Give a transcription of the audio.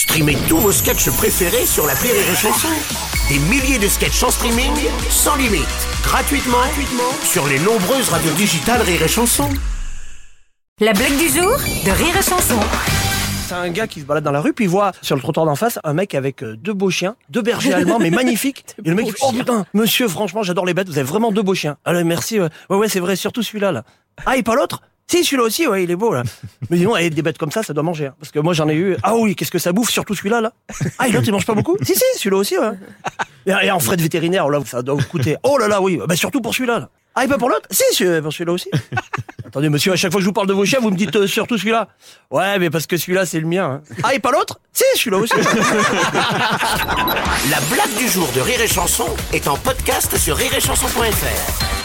Streamez tous vos sketchs préférés sur la Rire et Chanson. Des milliers de sketchs en streaming, sans limite, gratuitement, gratuitement sur les nombreuses radios digitales Rire et Chanson. La blague du jour de Rire et Chanson. C'est un gars qui se balade dans la rue, puis il voit sur le trottoir d'en face un mec avec euh, deux beaux chiens, deux bergers allemands, mais magnifiques. Et le mec, il fait, oh putain, monsieur, franchement, j'adore les bêtes, vous avez vraiment deux beaux chiens. Allez, merci, ouais, ouais, ouais, c'est vrai, surtout celui-là, là. Ah, et pas l'autre? Si, celui-là aussi, ouais, il est beau, là. Mais dis donc, eh, des bêtes comme ça, ça doit manger. hein. Parce que moi, j'en ai eu. Ah oui, qu'est-ce que ça bouffe, surtout celui-là, là Ah, et l'autre, il mange pas beaucoup? Si, si, celui-là aussi, ouais. Et, et en frais de vétérinaire, là, ça doit vous coûter. Oh là là, oui, bah surtout pour celui-là, là. Ah, et pas pour l'autre? Si, celui- pour celui-là aussi. Attendez, monsieur, à chaque fois que je vous parle de vos chiens, vous me dites euh, surtout celui-là. Ouais, mais parce que celui-là, c'est le mien. hein. Ah, et pas l'autre? Si, celui-là aussi. La blague du jour de Rire et Chanson est en podcast sur rireetchanson.fr.